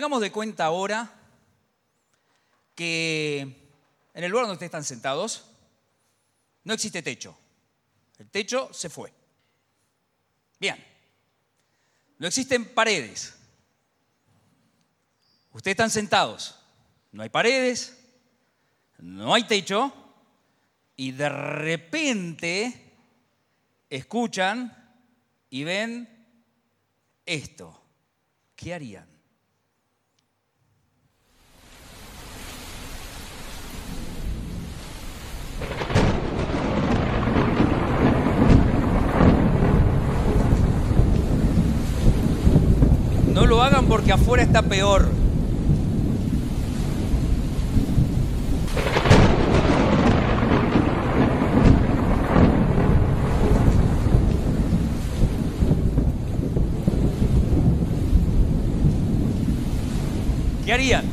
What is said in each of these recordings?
Hagamos de cuenta ahora que en el lugar donde ustedes están sentados no existe techo. El techo se fue. Bien. No existen paredes. Ustedes están sentados. No hay paredes, no hay techo y de repente escuchan y ven esto. ¿Qué harían? No lo hagan porque afuera está peor. ¿Qué harían?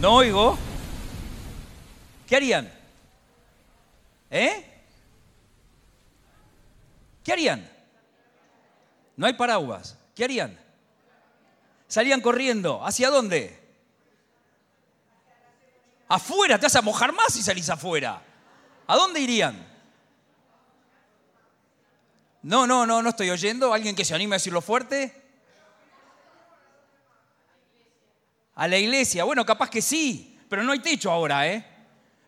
No oigo. ¿Qué harían? ¿Eh? ¿Qué harían? No hay paraguas. ¿Qué harían? Salían corriendo. ¿Hacia dónde? Afuera, te vas a mojar más si salís afuera. ¿A dónde irían? No, no, no, no estoy oyendo. ¿Alguien que se anime a decirlo fuerte? A la iglesia. Bueno, capaz que sí, pero no hay techo ahora, ¿eh?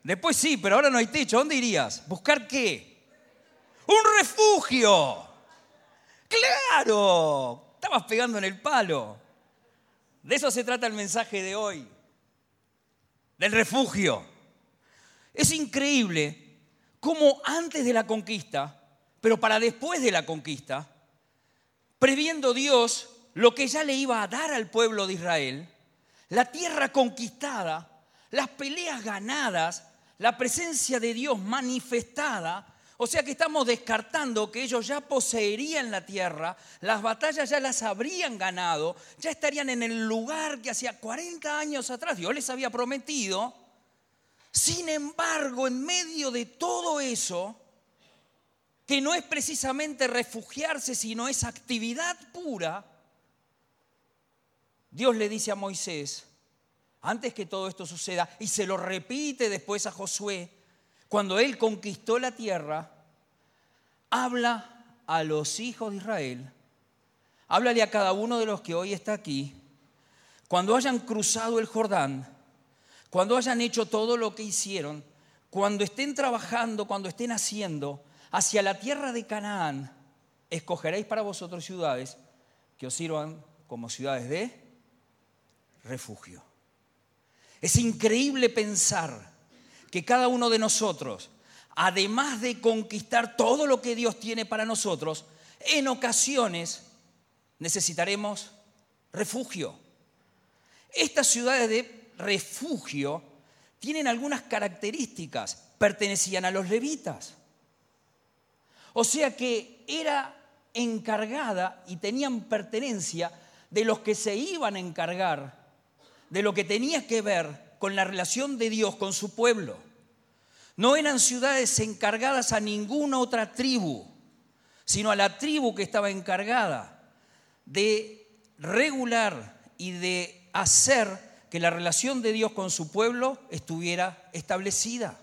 Después sí, pero ahora no hay techo. ¿Dónde irías? ¿Buscar qué? Un refugio. Claro. Estabas pegando en el palo. De eso se trata el mensaje de hoy. Del refugio. Es increíble cómo antes de la conquista, pero para después de la conquista, previendo Dios lo que ya le iba a dar al pueblo de Israel, la tierra conquistada, las peleas ganadas, la presencia de Dios manifestada. O sea que estamos descartando que ellos ya poseerían la tierra, las batallas ya las habrían ganado, ya estarían en el lugar que hacía 40 años atrás Dios les había prometido. Sin embargo, en medio de todo eso, que no es precisamente refugiarse, sino es actividad pura, Dios le dice a Moisés, antes que todo esto suceda, y se lo repite después a Josué, cuando él conquistó la tierra, habla a los hijos de Israel, háblale a cada uno de los que hoy está aquí, cuando hayan cruzado el Jordán, cuando hayan hecho todo lo que hicieron, cuando estén trabajando, cuando estén haciendo, hacia la tierra de Canaán, escogeréis para vosotros ciudades que os sirvan como ciudades de refugio. Es increíble pensar que cada uno de nosotros, además de conquistar todo lo que Dios tiene para nosotros, en ocasiones necesitaremos refugio. Estas ciudades de refugio tienen algunas características. Pertenecían a los levitas. O sea que era encargada y tenían pertenencia de los que se iban a encargar de lo que tenía que ver con la relación de Dios con su pueblo. No eran ciudades encargadas a ninguna otra tribu, sino a la tribu que estaba encargada de regular y de hacer que la relación de Dios con su pueblo estuviera establecida.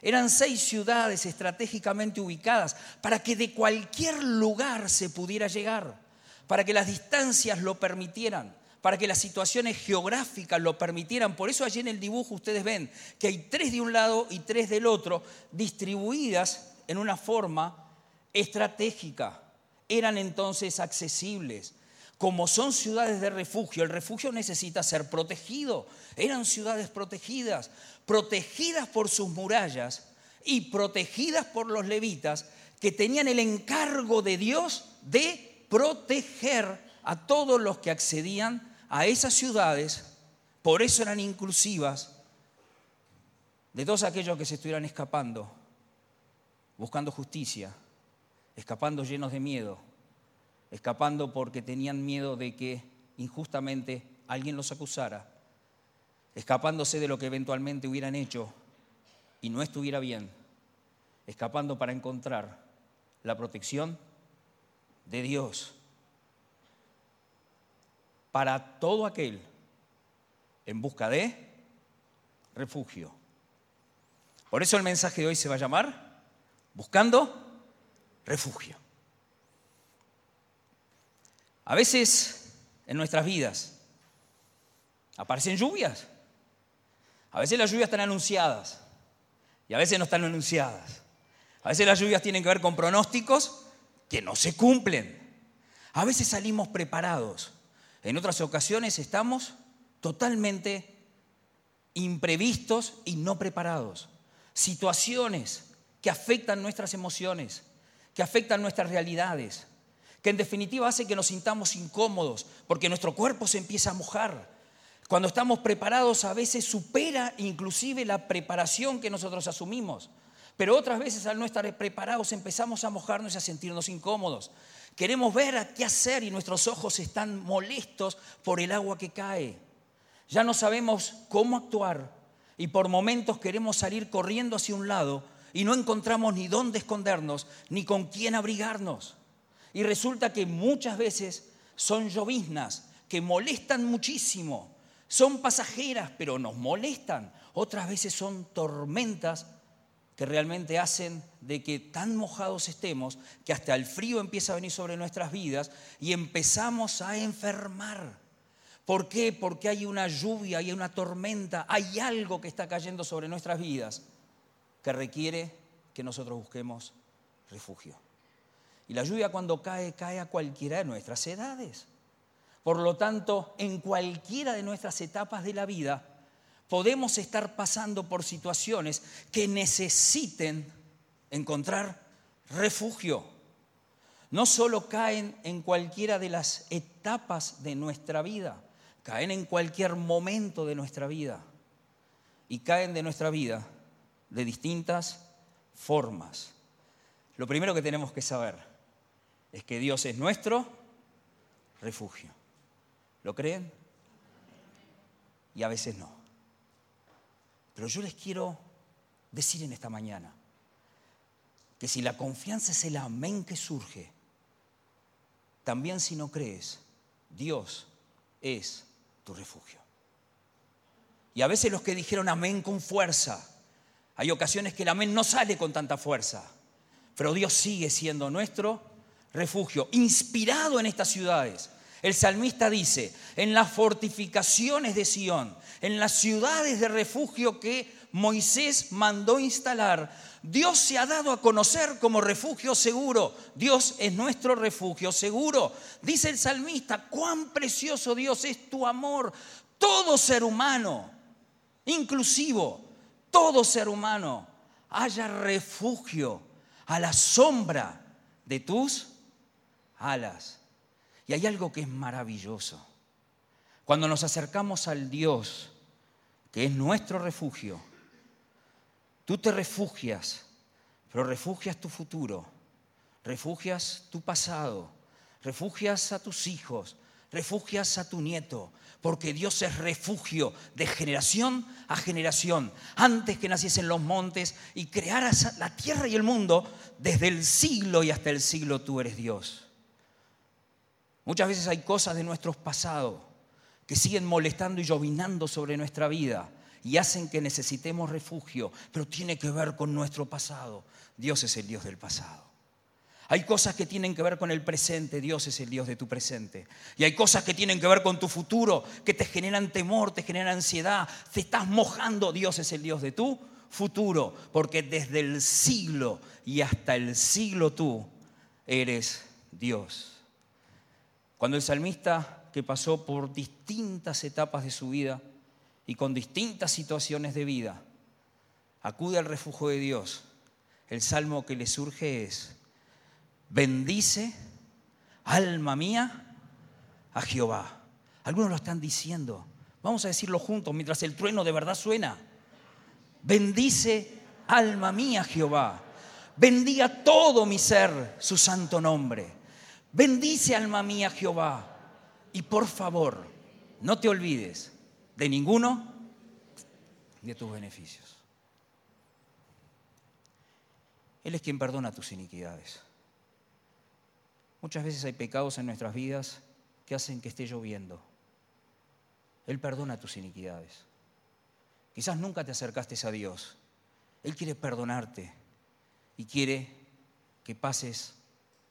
Eran seis ciudades estratégicamente ubicadas para que de cualquier lugar se pudiera llegar, para que las distancias lo permitieran para que las situaciones geográficas lo permitieran. Por eso allí en el dibujo ustedes ven que hay tres de un lado y tres del otro, distribuidas en una forma estratégica. Eran entonces accesibles. Como son ciudades de refugio, el refugio necesita ser protegido. Eran ciudades protegidas, protegidas por sus murallas y protegidas por los levitas que tenían el encargo de Dios de proteger a todos los que accedían a esas ciudades, por eso eran inclusivas, de todos aquellos que se estuvieran escapando, buscando justicia, escapando llenos de miedo, escapando porque tenían miedo de que injustamente alguien los acusara, escapándose de lo que eventualmente hubieran hecho y no estuviera bien, escapando para encontrar la protección de Dios para todo aquel en busca de refugio. Por eso el mensaje de hoy se va a llamar Buscando refugio. A veces en nuestras vidas aparecen lluvias. A veces las lluvias están anunciadas y a veces no están anunciadas. A veces las lluvias tienen que ver con pronósticos que no se cumplen. A veces salimos preparados. En otras ocasiones estamos totalmente imprevistos y no preparados. Situaciones que afectan nuestras emociones, que afectan nuestras realidades, que en definitiva hace que nos sintamos incómodos porque nuestro cuerpo se empieza a mojar. Cuando estamos preparados a veces supera inclusive la preparación que nosotros asumimos. Pero otras veces al no estar preparados empezamos a mojarnos y a sentirnos incómodos. Queremos ver a qué hacer y nuestros ojos están molestos por el agua que cae. Ya no sabemos cómo actuar y por momentos queremos salir corriendo hacia un lado y no encontramos ni dónde escondernos ni con quién abrigarnos. Y resulta que muchas veces son lloviznas que molestan muchísimo, son pasajeras pero nos molestan. Otras veces son tormentas que realmente hacen de que tan mojados estemos que hasta el frío empieza a venir sobre nuestras vidas y empezamos a enfermar. ¿Por qué? Porque hay una lluvia, hay una tormenta, hay algo que está cayendo sobre nuestras vidas que requiere que nosotros busquemos refugio. Y la lluvia cuando cae, cae a cualquiera de nuestras edades. Por lo tanto, en cualquiera de nuestras etapas de la vida, podemos estar pasando por situaciones que necesiten encontrar refugio. No solo caen en cualquiera de las etapas de nuestra vida, caen en cualquier momento de nuestra vida. Y caen de nuestra vida de distintas formas. Lo primero que tenemos que saber es que Dios es nuestro refugio. ¿Lo creen? Y a veces no. Pero yo les quiero decir en esta mañana que si la confianza es el amén que surge, también si no crees, Dios es tu refugio. Y a veces los que dijeron amén con fuerza, hay ocasiones que el amén no sale con tanta fuerza, pero Dios sigue siendo nuestro refugio, inspirado en estas ciudades. El salmista dice, en las fortificaciones de Sión, en las ciudades de refugio que Moisés mandó instalar, Dios se ha dado a conocer como refugio seguro. Dios es nuestro refugio seguro. Dice el salmista, cuán precioso Dios es tu amor. Todo ser humano, inclusivo, todo ser humano, haya refugio a la sombra de tus alas. Y hay algo que es maravilloso. Cuando nos acercamos al Dios, que es nuestro refugio, tú te refugias, pero refugias tu futuro, refugias tu pasado, refugias a tus hijos, refugias a tu nieto, porque Dios es refugio de generación a generación. Antes que naciesen los montes y crearas la tierra y el mundo, desde el siglo y hasta el siglo tú eres Dios. Muchas veces hay cosas de nuestros pasados que siguen molestando y llovinando sobre nuestra vida y hacen que necesitemos refugio, pero tiene que ver con nuestro pasado. Dios es el Dios del pasado. Hay cosas que tienen que ver con el presente, Dios es el Dios de tu presente. Y hay cosas que tienen que ver con tu futuro, que te generan temor, te generan ansiedad, te estás mojando, Dios es el Dios de tu futuro, porque desde el siglo y hasta el siglo tú eres Dios. Cuando el salmista, que pasó por distintas etapas de su vida y con distintas situaciones de vida, acude al refugio de Dios, el salmo que le surge es, bendice, alma mía, a Jehová. Algunos lo están diciendo. Vamos a decirlo juntos mientras el trueno de verdad suena. Bendice, alma mía, Jehová. Bendiga todo mi ser su santo nombre. Bendice alma mía Jehová. Y por favor, no te olvides de ninguno de tus beneficios. Él es quien perdona tus iniquidades. Muchas veces hay pecados en nuestras vidas que hacen que esté lloviendo. Él perdona tus iniquidades. Quizás nunca te acercaste a Dios. Él quiere perdonarte y quiere que pases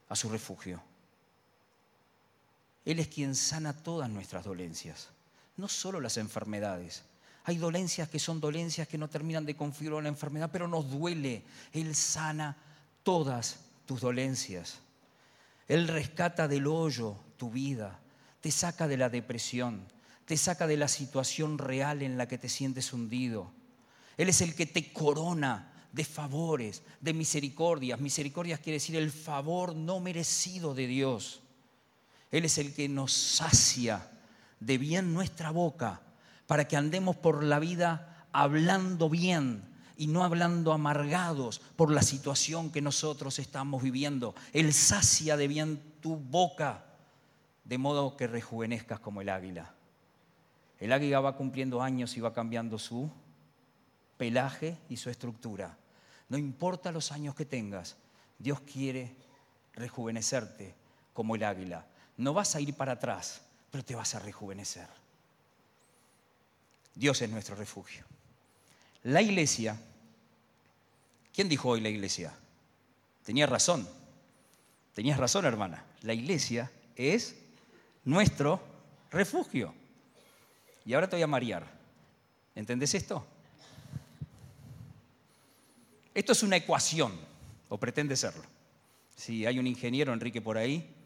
a su refugio. Él es quien sana todas nuestras dolencias, no solo las enfermedades. Hay dolencias que son dolencias que no terminan de configurar la enfermedad, pero nos duele. Él sana todas tus dolencias. Él rescata del hoyo tu vida, te saca de la depresión, te saca de la situación real en la que te sientes hundido. Él es el que te corona de favores, de misericordias. Misericordias quiere decir el favor no merecido de Dios. Él es el que nos sacia de bien nuestra boca para que andemos por la vida hablando bien y no hablando amargados por la situación que nosotros estamos viviendo. Él sacia de bien tu boca, de modo que rejuvenezcas como el águila. El águila va cumpliendo años y va cambiando su pelaje y su estructura. No importa los años que tengas, Dios quiere rejuvenecerte como el águila. No vas a ir para atrás, pero te vas a rejuvenecer. Dios es nuestro refugio. La iglesia, ¿quién dijo hoy la iglesia? Tenía razón, tenías razón hermana, la iglesia es nuestro refugio. Y ahora te voy a marear. ¿Entendés esto? Esto es una ecuación, o pretende serlo. Si hay un ingeniero, Enrique, por ahí,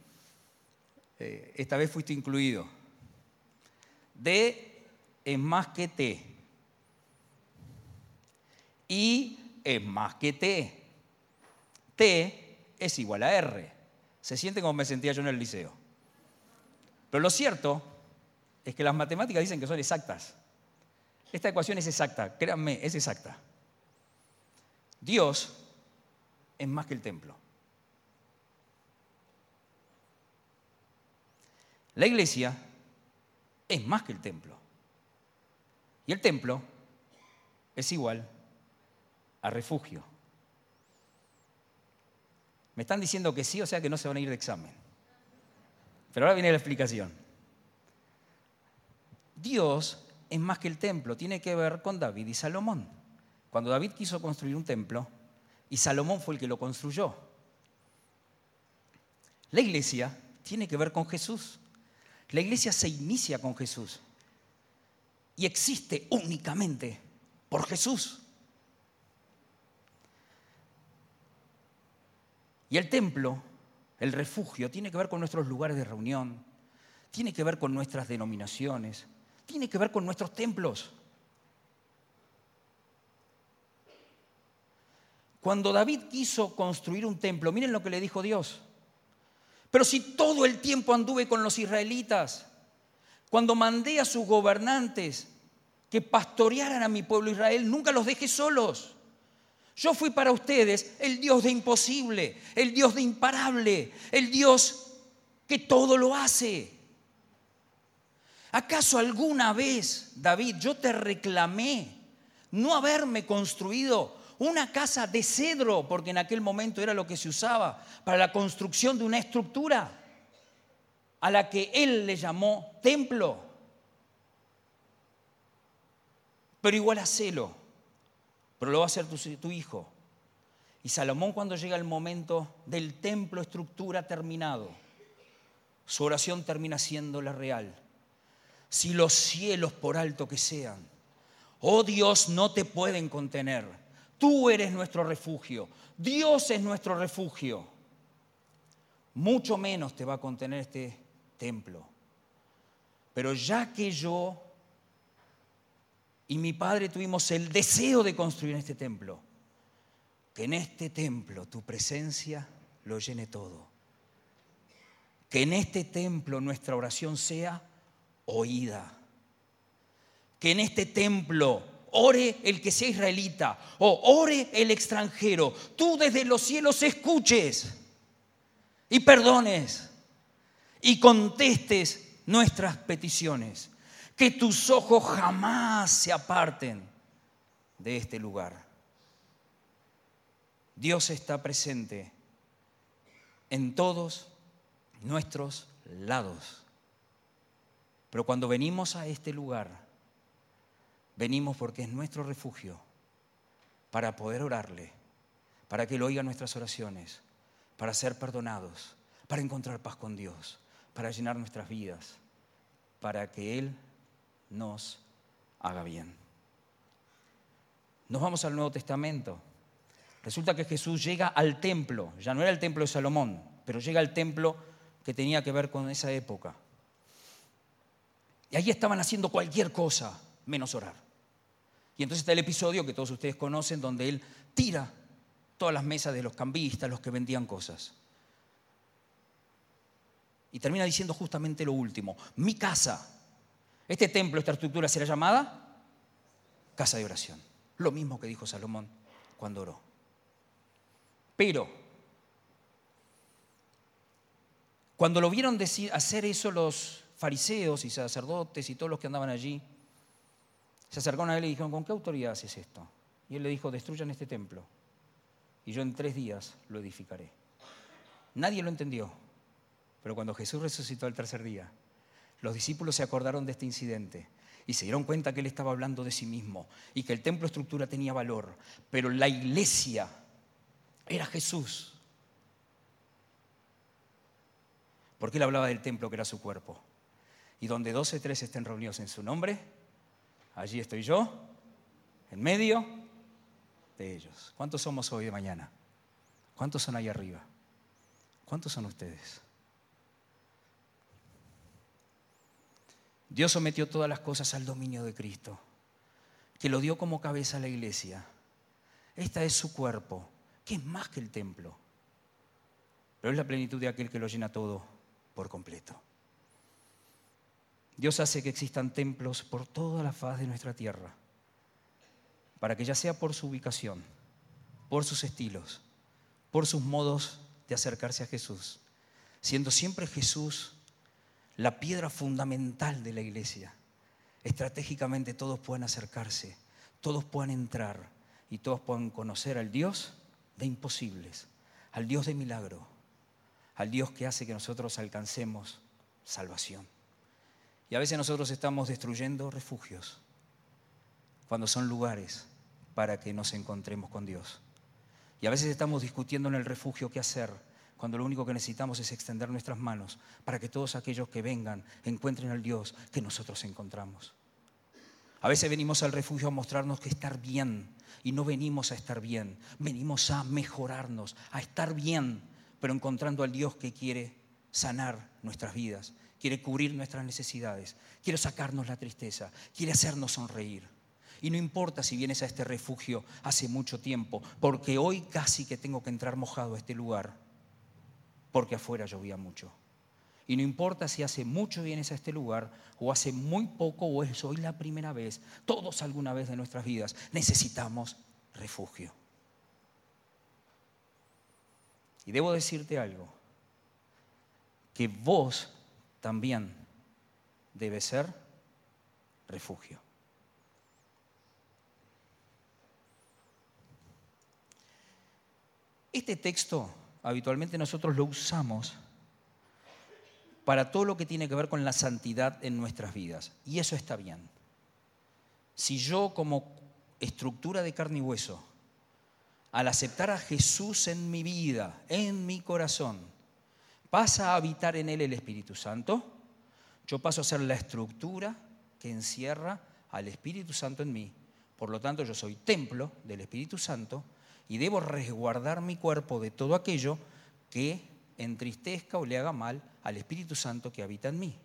eh, esta vez fuiste incluido. D es más que T. Y es más que T. T es igual a R. Se siente como me sentía yo en el liceo. Pero lo cierto es que las matemáticas dicen que son exactas. Esta ecuación es exacta, créanme, es exacta. Dios es más que el templo. La iglesia es más que el templo. Y el templo es igual a refugio. Me están diciendo que sí, o sea que no se van a ir de examen. Pero ahora viene la explicación. Dios es más que el templo, tiene que ver con David y Salomón. Cuando David quiso construir un templo, y Salomón fue el que lo construyó. La iglesia tiene que ver con Jesús. La iglesia se inicia con Jesús y existe únicamente por Jesús. Y el templo, el refugio, tiene que ver con nuestros lugares de reunión, tiene que ver con nuestras denominaciones, tiene que ver con nuestros templos. Cuando David quiso construir un templo, miren lo que le dijo Dios. Pero si todo el tiempo anduve con los israelitas, cuando mandé a sus gobernantes que pastorearan a mi pueblo Israel, nunca los dejé solos. Yo fui para ustedes el Dios de imposible, el Dios de imparable, el Dios que todo lo hace. ¿Acaso alguna vez, David, yo te reclamé no haberme construido una casa de cedro, porque en aquel momento era lo que se usaba para la construcción de una estructura a la que él le llamó templo. Pero igual a celo, pero lo va a hacer tu, tu hijo. Y Salomón cuando llega el momento del templo estructura terminado, su oración termina siendo la real. Si los cielos por alto que sean, oh Dios, no te pueden contener Tú eres nuestro refugio. Dios es nuestro refugio. Mucho menos te va a contener este templo. Pero ya que yo y mi padre tuvimos el deseo de construir este templo, que en este templo tu presencia lo llene todo. Que en este templo nuestra oración sea oída. Que en este templo ore el que sea israelita o ore el extranjero, tú desde los cielos escuches y perdones y contestes nuestras peticiones. Que tus ojos jamás se aparten de este lugar. Dios está presente en todos nuestros lados. Pero cuando venimos a este lugar, venimos porque es nuestro refugio para poder orarle, para que Él oiga nuestras oraciones, para ser perdonados, para encontrar paz con Dios, para llenar nuestras vidas, para que Él nos haga bien. Nos vamos al Nuevo Testamento. Resulta que Jesús llega al templo, ya no era el templo de Salomón, pero llega al templo que tenía que ver con esa época. Y allí estaban haciendo cualquier cosa menos orar. Y entonces está el episodio que todos ustedes conocen donde él tira todas las mesas de los cambistas, los que vendían cosas. Y termina diciendo justamente lo último, mi casa, este templo, esta estructura será llamada casa de oración. Lo mismo que dijo Salomón cuando oró. Pero, cuando lo vieron hacer eso los fariseos y sacerdotes y todos los que andaban allí, se acercaron a él y dijeron, ¿con qué autoridad haces esto? Y él le dijo, destruyan este templo y yo en tres días lo edificaré. Nadie lo entendió, pero cuando Jesús resucitó el tercer día, los discípulos se acordaron de este incidente y se dieron cuenta que él estaba hablando de sí mismo y que el templo estructura tenía valor, pero la iglesia era Jesús. Porque él hablaba del templo que era su cuerpo. Y donde dos o tres estén reunidos en su nombre, allí estoy yo, en medio de ellos. ¿Cuántos somos hoy de mañana? ¿Cuántos son ahí arriba? ¿Cuántos son ustedes? Dios sometió todas las cosas al dominio de Cristo, que lo dio como cabeza a la iglesia. Esta es su cuerpo, que es más que el templo, pero es la plenitud de aquel que lo llena todo por completo. Dios hace que existan templos por toda la faz de nuestra tierra, para que ya sea por su ubicación, por sus estilos, por sus modos de acercarse a Jesús, siendo siempre Jesús la piedra fundamental de la iglesia. Estratégicamente todos puedan acercarse, todos puedan entrar y todos puedan conocer al Dios de imposibles, al Dios de milagro, al Dios que hace que nosotros alcancemos salvación. Y a veces nosotros estamos destruyendo refugios cuando son lugares para que nos encontremos con Dios. Y a veces estamos discutiendo en el refugio qué hacer cuando lo único que necesitamos es extender nuestras manos para que todos aquellos que vengan encuentren al Dios que nosotros encontramos. A veces venimos al refugio a mostrarnos que estar bien y no venimos a estar bien, venimos a mejorarnos, a estar bien, pero encontrando al Dios que quiere sanar nuestras vidas, quiere cubrir nuestras necesidades, quiere sacarnos la tristeza, quiere hacernos sonreír. Y no importa si vienes a este refugio hace mucho tiempo, porque hoy casi que tengo que entrar mojado a este lugar porque afuera llovía mucho. Y no importa si hace mucho vienes a este lugar o hace muy poco o es hoy la primera vez, todos alguna vez de nuestras vidas necesitamos refugio. Y debo decirte algo, que vos también debes ser refugio. Este texto habitualmente nosotros lo usamos para todo lo que tiene que ver con la santidad en nuestras vidas. Y eso está bien. Si yo como estructura de carne y hueso, al aceptar a Jesús en mi vida, en mi corazón, pasa a habitar en él el Espíritu Santo, yo paso a ser la estructura que encierra al Espíritu Santo en mí. Por lo tanto, yo soy templo del Espíritu Santo y debo resguardar mi cuerpo de todo aquello que entristezca o le haga mal al Espíritu Santo que habita en mí.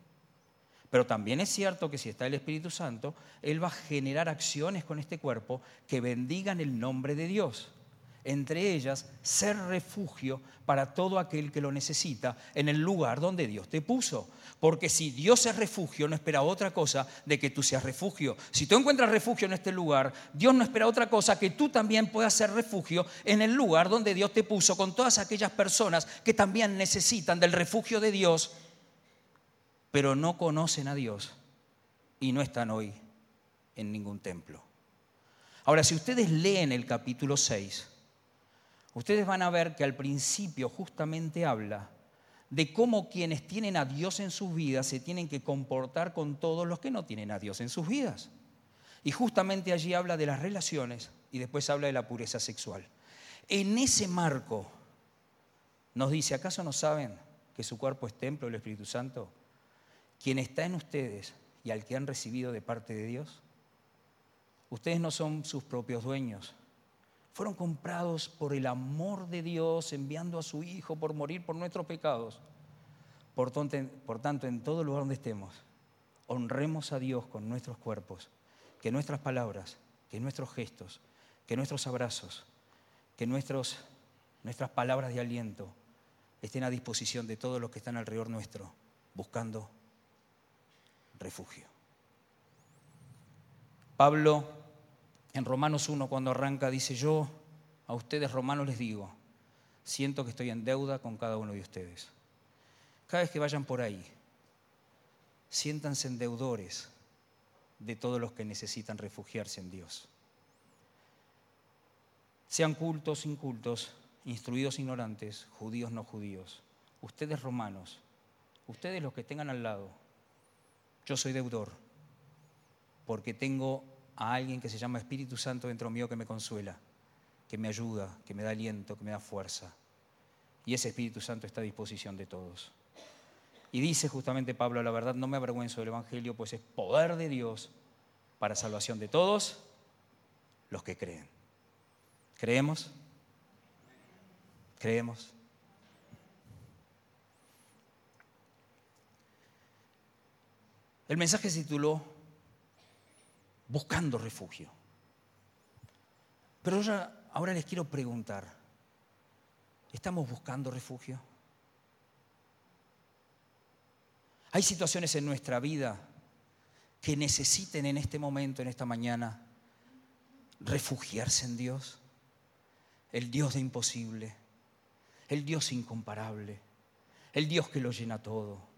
Pero también es cierto que si está el Espíritu Santo, Él va a generar acciones con este cuerpo que bendigan el nombre de Dios entre ellas ser refugio para todo aquel que lo necesita en el lugar donde Dios te puso. Porque si Dios es refugio, no espera otra cosa de que tú seas refugio. Si tú encuentras refugio en este lugar, Dios no espera otra cosa que tú también puedas ser refugio en el lugar donde Dios te puso con todas aquellas personas que también necesitan del refugio de Dios, pero no conocen a Dios y no están hoy en ningún templo. Ahora, si ustedes leen el capítulo 6, ustedes van a ver que al principio justamente habla de cómo quienes tienen a Dios en sus vidas se tienen que comportar con todos los que no tienen a Dios en sus vidas. Y justamente allí habla de las relaciones y después habla de la pureza sexual. En ese marco nos dice, ¿acaso no saben que su cuerpo es templo del Espíritu Santo? Quien está en ustedes y al que han recibido de parte de Dios. Ustedes no son sus propios dueños. Fueron comprados por el amor de Dios, enviando a su Hijo por morir por nuestros pecados. Por, tanto, en todo lugar donde estemos, honremos a Dios con nuestros cuerpos, que nuestras palabras, que nuestros gestos, que nuestros abrazos, que nuestras palabras de aliento estén a disposición de todos los que están alrededor nuestro, buscando refugio. Pablo en Romanos 1 cuando arranca dice, yo a ustedes romanos les digo, siento que estoy en deuda con cada uno de ustedes. Cada vez que vayan por ahí, siéntanse deudores de todos los que necesitan refugiarse en Dios. Sean cultos, incultos, instruidos, ignorantes, judíos, no judíos. Ustedes romanos, ustedes los que tengan al lado, yo soy deudor, porque tengo a alguien que se llama Espíritu Santo dentro mío que me consuela, que me ayuda, que me da aliento, que me da fuerza. Y ese Espíritu Santo está a disposición de todos. Y dice justamente Pablo, la verdad no me avergüenzo del Evangelio, pues es poder de Dios para salvación de todos los que creen. ¿Creemos? ¿Creemos? El mensaje se tituló Buscando refugio. Pero ahora les quiero preguntar, ¿estamos buscando refugio? Hay situaciones en nuestra vida que necesiten en este momento, en esta mañana, refugiarse en Dios, el Dios de imposible, el Dios incomparable, el Dios que lo llena todo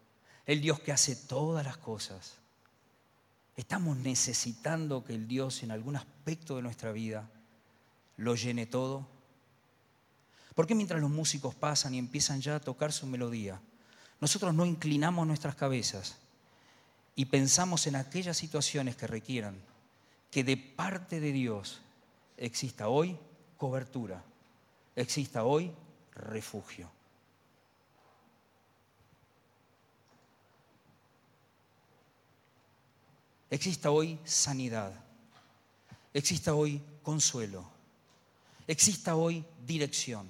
el Dios que hace todas las cosas. Estamos necesitando que el Dios en algún aspecto de nuestra vida lo llene todo. Porque mientras los músicos pasan y empiezan ya a tocar su melodía, nosotros no inclinamos nuestras cabezas y pensamos en aquellas situaciones que requieran que de parte de Dios exista hoy cobertura, exista hoy refugio? Exista hoy sanidad, exista hoy consuelo, exista hoy dirección,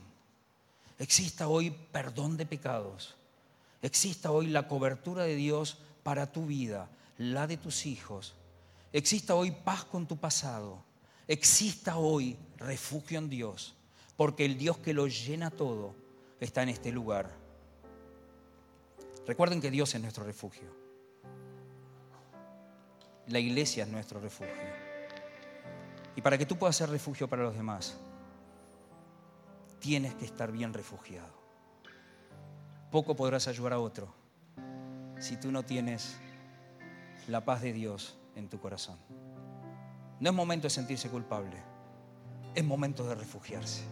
exista hoy perdón de pecados, exista hoy la cobertura de Dios para tu vida, la de tus hijos, exista hoy paz con tu pasado, exista hoy refugio en Dios, porque el Dios que lo llena todo está en este lugar. Recuerden que Dios es nuestro refugio. La iglesia es nuestro refugio. Y para que tú puedas ser refugio para los demás, tienes que estar bien refugiado. Poco podrás ayudar a otro si tú no tienes la paz de Dios en tu corazón. No es momento de sentirse culpable, es momento de refugiarse.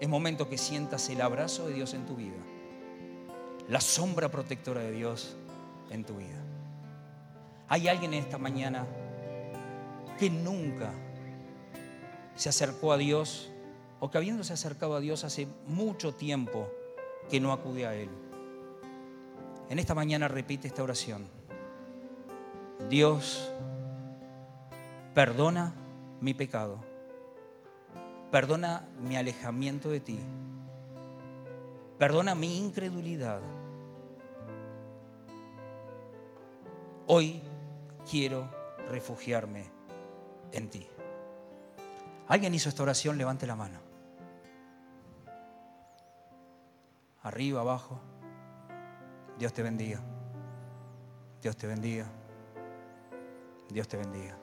Es momento que sientas el abrazo de Dios en tu vida, la sombra protectora de Dios en tu vida. Hay alguien en esta mañana que nunca se acercó a Dios o que habiéndose acercado a Dios hace mucho tiempo que no acude a Él. En esta mañana repite esta oración. Dios, perdona mi pecado, perdona mi alejamiento de ti, perdona mi incredulidad. Hoy quiero refugiarme en ti. ¿Alguien hizo esta oración? Levante la mano. Arriba, abajo. Dios te bendiga. Dios te bendiga. Dios te bendiga.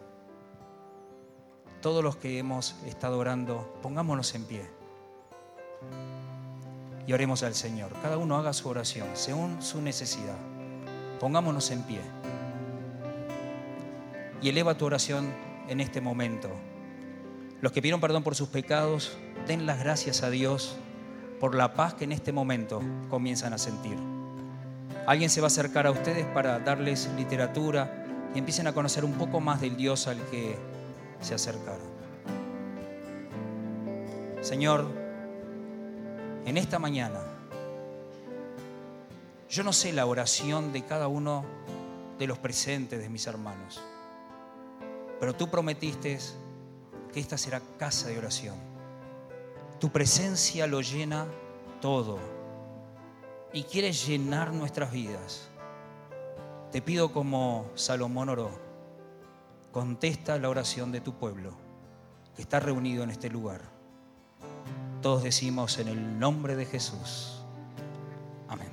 Todos los que hemos estado orando, pongámonos en pie. Y oremos al Señor. Cada uno haga su oración según su necesidad. Pongámonos en pie y eleva tu oración en este momento. Los que pidieron perdón por sus pecados, den las gracias a Dios por la paz que en este momento comienzan a sentir. Alguien se va a acercar a ustedes para darles literatura y empiecen a conocer un poco más del Dios al que se acercaron. Señor, en esta mañana, yo no sé la oración de cada uno de los presentes de mis hermanos, pero tú prometiste que esta será casa de oración. Tu presencia lo llena todo y quieres llenar nuestras vidas. Te pido como Salomón oró, contesta la oración de tu pueblo que está reunido en este lugar. Todos decimos en el nombre de Jesús. Amén.